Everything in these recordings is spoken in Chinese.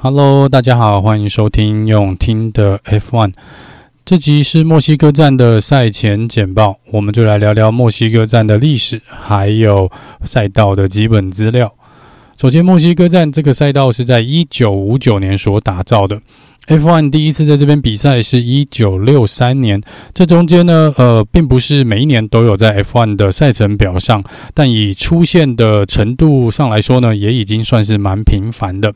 Hello，大家好，欢迎收听用听的 F1。这集是墨西哥站的赛前简报，我们就来聊聊墨西哥站的历史，还有赛道的基本资料。首先，墨西哥站这个赛道是在一九五九年所打造的。F1 第一次在这边比赛是一九六三年，这中间呢，呃，并不是每一年都有在 F1 的赛程表上，但以出现的程度上来说呢，也已经算是蛮频繁的。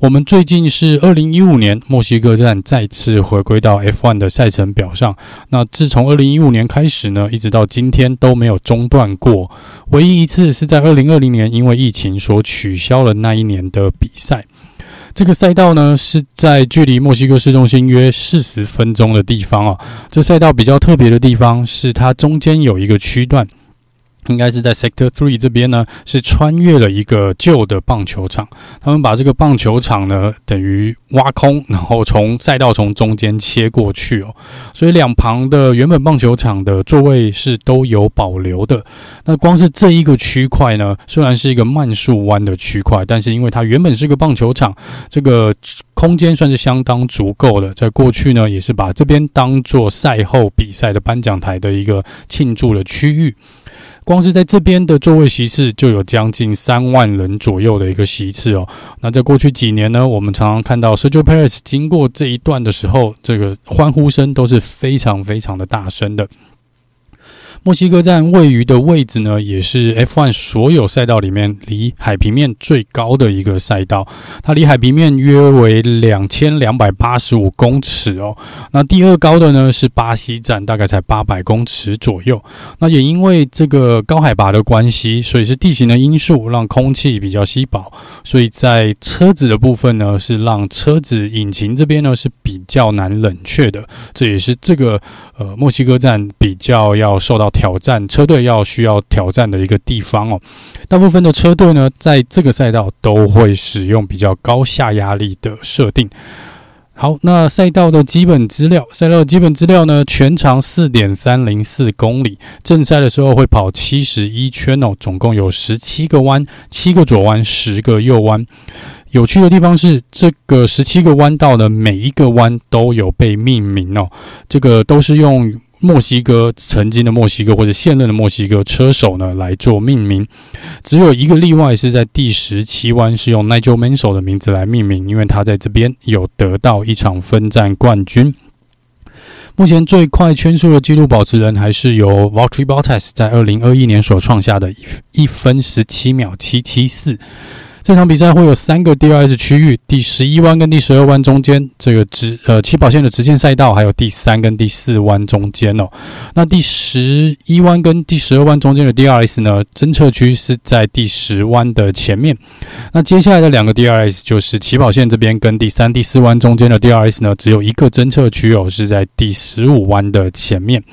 我们最近是二零一五年墨西哥站再次回归到 F1 的赛程表上，那自从二零一五年开始呢，一直到今天都没有中断过，唯一一次是在二零二零年因为疫情所取消了那一年的比赛。这个赛道呢，是在距离墨西哥市中心约四十分钟的地方哦。这赛道比较特别的地方是，它中间有一个区段。应该是在 Sector Three 这边呢，是穿越了一个旧的棒球场。他们把这个棒球场呢，等于挖空，然后从赛道从中间切过去哦。所以两旁的原本棒球场的座位是都有保留的。那光是这一个区块呢，虽然是一个慢速弯的区块，但是因为它原本是个棒球场，这个空间算是相当足够的。在过去呢，也是把这边当做赛后比赛的颁奖台的一个庆祝的区域。光是在这边的座位席次就有将近三万人左右的一个席次哦。那在过去几年呢，我们常常看到 Sergio Perez 经过这一段的时候，这个欢呼声都是非常非常的大声的。墨西哥站位于的位置呢，也是 F1 所有赛道里面离海平面最高的一个赛道。它离海平面约为两千两百八十五公尺哦。那第二高的呢是巴西站，大概才八百公尺左右。那也因为这个高海拔的关系，所以是地形的因素，让空气比较稀薄。所以在车子的部分呢，是让车子引擎这边呢是比较难冷却的。这也是这个呃墨西哥站比较要受到。挑战车队要需要挑战的一个地方哦，大部分的车队呢，在这个赛道都会使用比较高下压力的设定。好，那赛道的基本资料，赛道的基本资料呢，全长四点三零四公里，正赛的时候会跑七十一圈哦，总共有十七个弯，七个左弯，十个右弯。有趣的地方是，这个十七个弯道的每一个弯都有被命名哦，这个都是用。墨西哥曾经的墨西哥或者现任的墨西哥车手呢来做命名，只有一个例外是在第十七弯是用 Nigel Mansell 的名字来命名，因为他在这边有得到一场分站冠军。目前最快圈速的纪录保持人还是由 Valtteri Bottas 在二零二一年所创下的一一分十七秒七七四。这场比赛会有三个 DRS 区域，第十一弯跟第十二弯中间这个直呃起跑线的直线赛道，还有第三跟第四弯中间哦。那第十一弯跟第十二弯中间的 DRS 呢，侦测区是在第十弯的前面。那接下来的两个 DRS 就是起跑线这边跟第三、第四弯中间的 DRS 呢，只有一个侦测区哦，是在第十五弯的前面。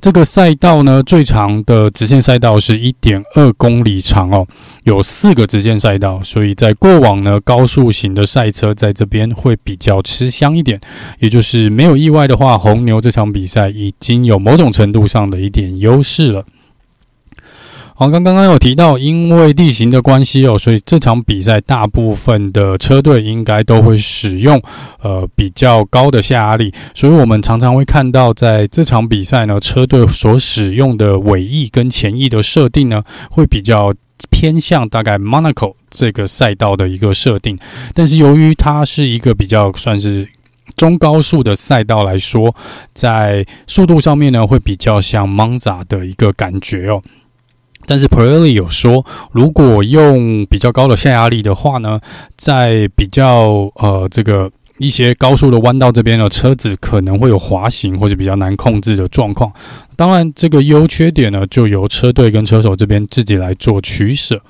这个赛道呢，最长的直线赛道是一点二公里长哦，有四个直线赛道，所以在过往呢，高速型的赛车在这边会比较吃香一点。也就是没有意外的话，红牛这场比赛已经有某种程度上的一点优势了。好，刚刚刚有提到，因为地形的关系哦，所以这场比赛大部分的车队应该都会使用呃比较高的下压力，所以我们常常会看到，在这场比赛呢，车队所使用的尾翼跟前翼的设定呢，会比较偏向大概 Monaco 这个赛道的一个设定，但是由于它是一个比较算是中高速的赛道来说，在速度上面呢，会比较像 Monza 的一个感觉哦。但是 Pirelli 有说，如果用比较高的下压力的话呢，在比较呃这个一些高速的弯道这边呢，车子可能会有滑行或者比较难控制的状况。当然，这个优缺点呢，就由车队跟车手这边自己来做取舍。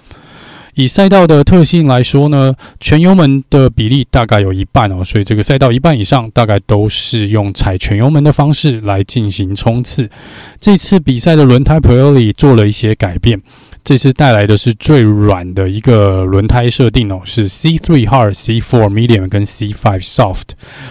以赛道的特性来说呢，全油门的比例大概有一半哦，所以这个赛道一半以上大概都是用踩全油门的方式来进行冲刺。这次比赛的轮胎 Pirelli 做了一些改变，这次带来的是最软的一个轮胎设定哦，是 C3 Hard、C4 Medium 跟 C5 Soft，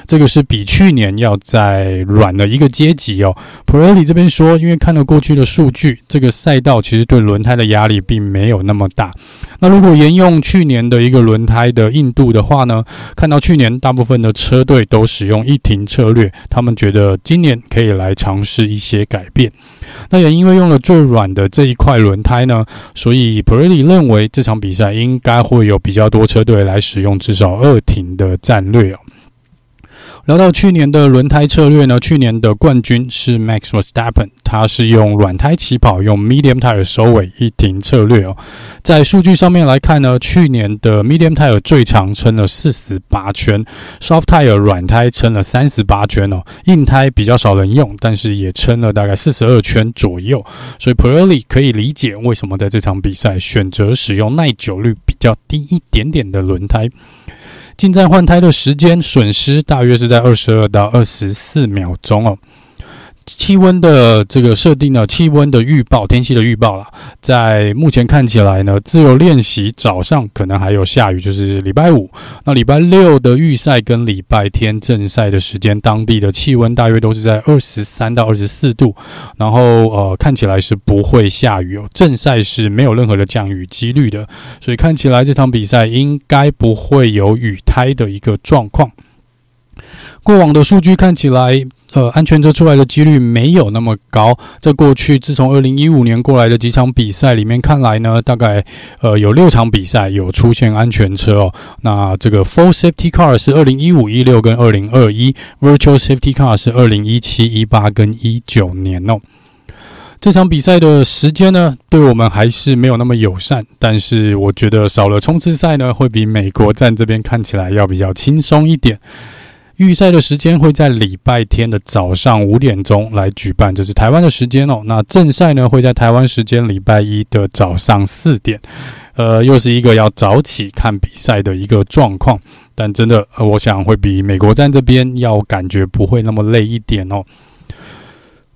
这个是比去年要再软的一个阶级哦。Pirelli 这边说，因为看了过去的数据，这个赛道其实对轮胎的压力并没有那么大。那如果沿用去年的一个轮胎的硬度的话呢，看到去年大部分的车队都使用一停策略，他们觉得今年可以来尝试一些改变。那也因为用了最软的这一块轮胎呢，所以 p r e t t y 认为这场比赛应该会有比较多车队来使用至少二停的战略哦。聊到去年的轮胎策略呢，去年的冠军是 Max Verstappen，他是用软胎起跑，用 Medium Tire 收尾一停策略哦。在数据上面来看呢，去年的 Medium Tire 最长撑了四十八圈，Soft Tire 软胎撑了三十八圈哦，硬胎比较少人用，但是也撑了大概四十二圈左右。所以 Pirelli 可以理解为什么在这场比赛选择使用耐久率比较低一点点的轮胎。进站换胎的时间损失大约是在二十二到二十四秒钟哦。气温的这个设定呢，气温的预报，天气的预报啦，在目前看起来呢，自由练习早上可能还有下雨，就是礼拜五。那礼拜六的预赛跟礼拜天正赛的时间，当地的气温大约都是在二十三到二十四度，然后呃，看起来是不会下雨哦。正赛是没有任何的降雨几率的，所以看起来这场比赛应该不会有雨胎的一个状况。过往的数据看起来。呃，安全车出来的几率没有那么高。在过去，自从二零一五年过来的几场比赛里面看来呢，大概呃有六场比赛有出现安全车哦。那这个 Full Safety Car 是二零一五、一六跟二零二一，Virtual Safety Car 是二零一七、一八跟一九年哦。这场比赛的时间呢，对我们还是没有那么友善，但是我觉得少了冲刺赛呢，会比美国站这边看起来要比较轻松一点。预赛的时间会在礼拜天的早上五点钟来举办，这是台湾的时间哦。那正赛呢会在台湾时间礼拜一的早上四点，呃，又是一个要早起看比赛的一个状况。但真的，我想会比美国站这边要感觉不会那么累一点哦。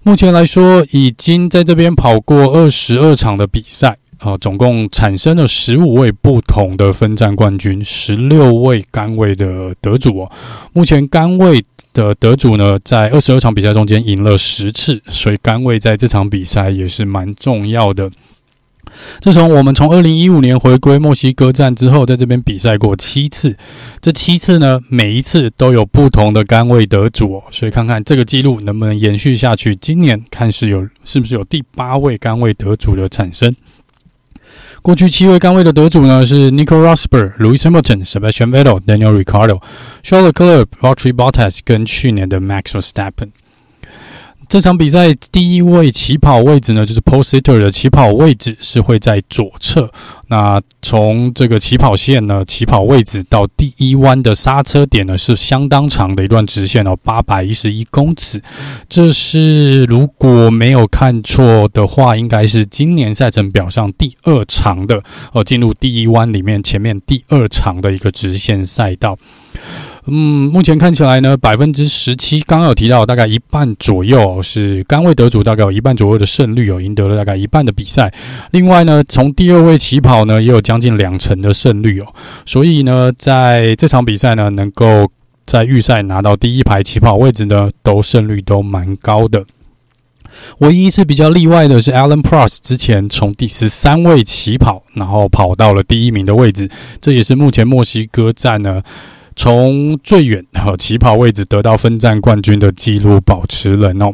目前来说，已经在这边跑过二十二场的比赛。啊，总共产生了十五位不同的分站冠军，十六位杆位的得主哦。目前杆位的得主呢，在二十二场比赛中间赢了十次，所以杆位在这场比赛也是蛮重要的。自从我们从二零一五年回归墨西哥站之后，在这边比赛过七次，这七次呢，每一次都有不同的杆位得主哦。所以看看这个记录能不能延续下去。今年看是有是不是有第八位杆位得主的产生。过去七位杆位的得主呢，是 Nico Rosberg、Louis Hamilton、Sebastian Vettel、Daniel Ricciardo、Charles Leclerc、Valtteri Bottas 跟去年的 Max Verstappen。这场比赛第一位起跑位置呢，就是 Pole Sitter 的起跑位置是会在左侧。那从这个起跑线呢，起跑位置到第一弯的刹车点呢，是相当长的一段直线哦，八百一十一公尺。这是如果没有看错的话，应该是今年赛程表上第二长的哦，进入第一弯里面前面第二长的一个直线赛道。嗯，目前看起来呢，百分之十七，刚刚有提到，大概一半左右是杆位得主，大概有一半左右的胜率有赢得了大概一半的比赛。另外呢，从第二位起跑呢，也有将近两成的胜率哦。所以呢，在这场比赛呢，能够在预赛拿到第一排起跑位置呢，都胜率都蛮高的。唯一一次比较例外的是 Alain Prost 之前从第十三位起跑，然后跑到了第一名的位置，这也是目前墨西哥站呢。从最远和起跑位置得到分站冠军的记录保持人哦。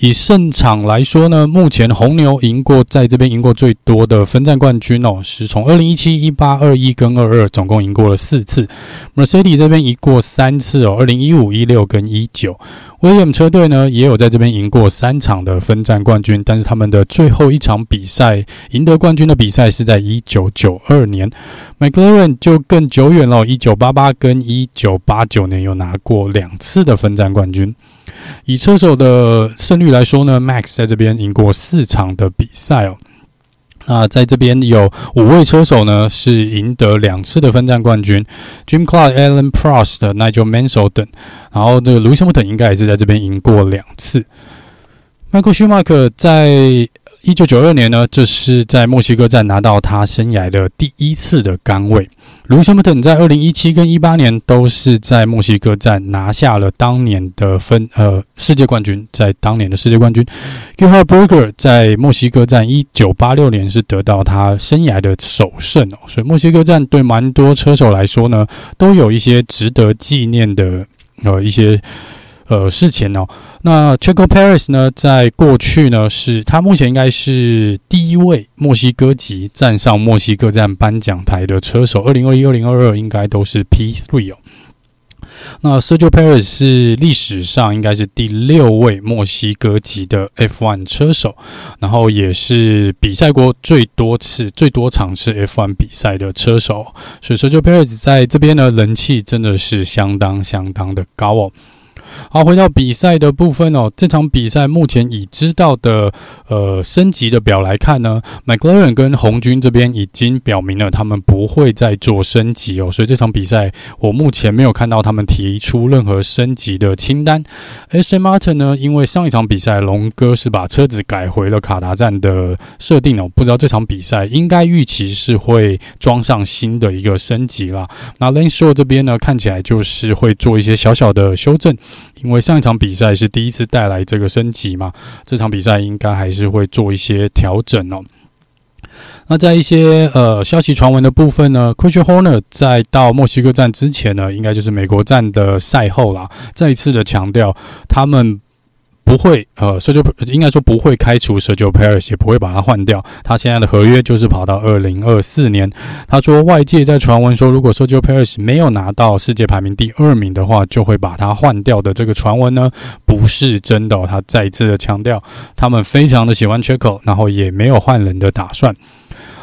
以胜场来说呢，目前红牛赢过，在这边赢过最多的分站冠军哦，是从二零一七、一八、二一跟二二，总共赢过了四次。Mercedes 这边赢过三次哦，二零一五、一六跟一九。Williams 车队呢，也有在这边赢过三场的分站冠军，但是他们的最后一场比赛赢得冠军的比赛是在一九九二年。McLaren 就更久远了，一九八八跟一九八九年有拿过两次的分站冠军。以车手的胜率来说呢，Max 在这边赢过四场的比赛哦。那在这边有五位车手呢，是赢得两次的分站冠军，Jim Clark、Alan Prost、Nigel Mansell 等。然后这个 l o u i s Hamilton 应该也是在这边赢过两次。Michael Schumacher 在一九九二年呢，这是在墨西哥站拿到他生涯的第一次的杆位。卢西·汉密尔顿在二零一七跟一八年都是在墨西哥站拿下了当年的分呃世界冠军，在当年的世界冠军。Gerhard Berger 在墨西哥站一九八六年是得到他生涯的首胜哦，所以墨西哥站对蛮多车手来说呢，都有一些值得纪念的呃一些。呃，事情哦，那 Checo Perez 呢，在过去呢，是他目前应该是第一位墨西哥籍站上墨西哥站颁奖台的车手，二零二一、二零二二应该都是 P3 哦。那 Sergio Perez 是历史上应该是第六位墨西哥籍的 F1 车手，然后也是比赛过最多次、最多场次 F1 比赛的车手，所以 Sergio Perez 在这边呢，人气真的是相当相当的高哦。好，回到比赛的部分哦。这场比赛目前已知道的呃升级的表来看呢，McLaren 跟红军这边已经表明了他们不会再做升级哦。所以这场比赛我目前没有看到他们提出任何升级的清单。S. M. Martin 呢，因为上一场比赛龙哥是把车子改回了卡达站的设定哦，不知道这场比赛应该预期是会装上新的一个升级啦。那 Laneshow 这边呢，看起来就是会做一些小小的修正。因为上一场比赛是第一次带来这个升级嘛，这场比赛应该还是会做一些调整哦。那在一些呃消息传闻的部分呢，Christian Horner 在到墨西哥站之前呢，应该就是美国站的赛后啦，再一次的强调他们。不会，呃社交应该说不会开除 Sergio Perez，也不会把它换掉。他现在的合约就是跑到二零二四年。他说，外界在传闻说，如果 Sergio Perez 没有拿到世界排名第二名的话，就会把他换掉的这个传闻呢，不是真的。他再一次的强调，他们非常的喜欢缺口然后也没有换人的打算。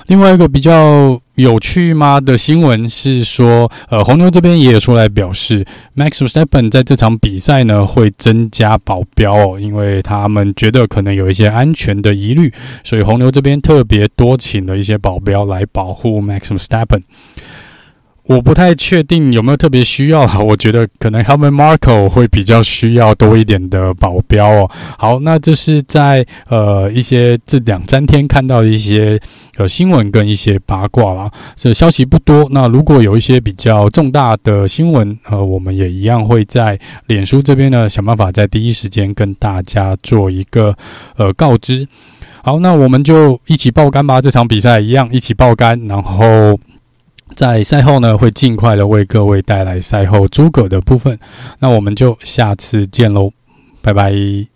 另外一个比较有趣吗的新闻是说，呃，红牛这边也有出来表示，Max Verstappen 在这场比赛呢会增加保镖哦，因为他们觉得可能有一些安全的疑虑，所以红牛这边特别多请了一些保镖来保护 Max Verstappen。我不太确定有没有特别需要啊，我觉得可能 Helmut Marko 会比较需要多一点的保镖哦。好，那这是在呃一些这两三天看到的一些呃新闻跟一些八卦啦，这消息不多。那如果有一些比较重大的新闻，呃，我们也一样会在脸书这边呢想办法在第一时间跟大家做一个呃告知。好，那我们就一起爆肝吧，这场比赛一样一起爆肝，然后。在赛后呢，会尽快的为各位带来赛后诸葛的部分。那我们就下次见喽，拜拜。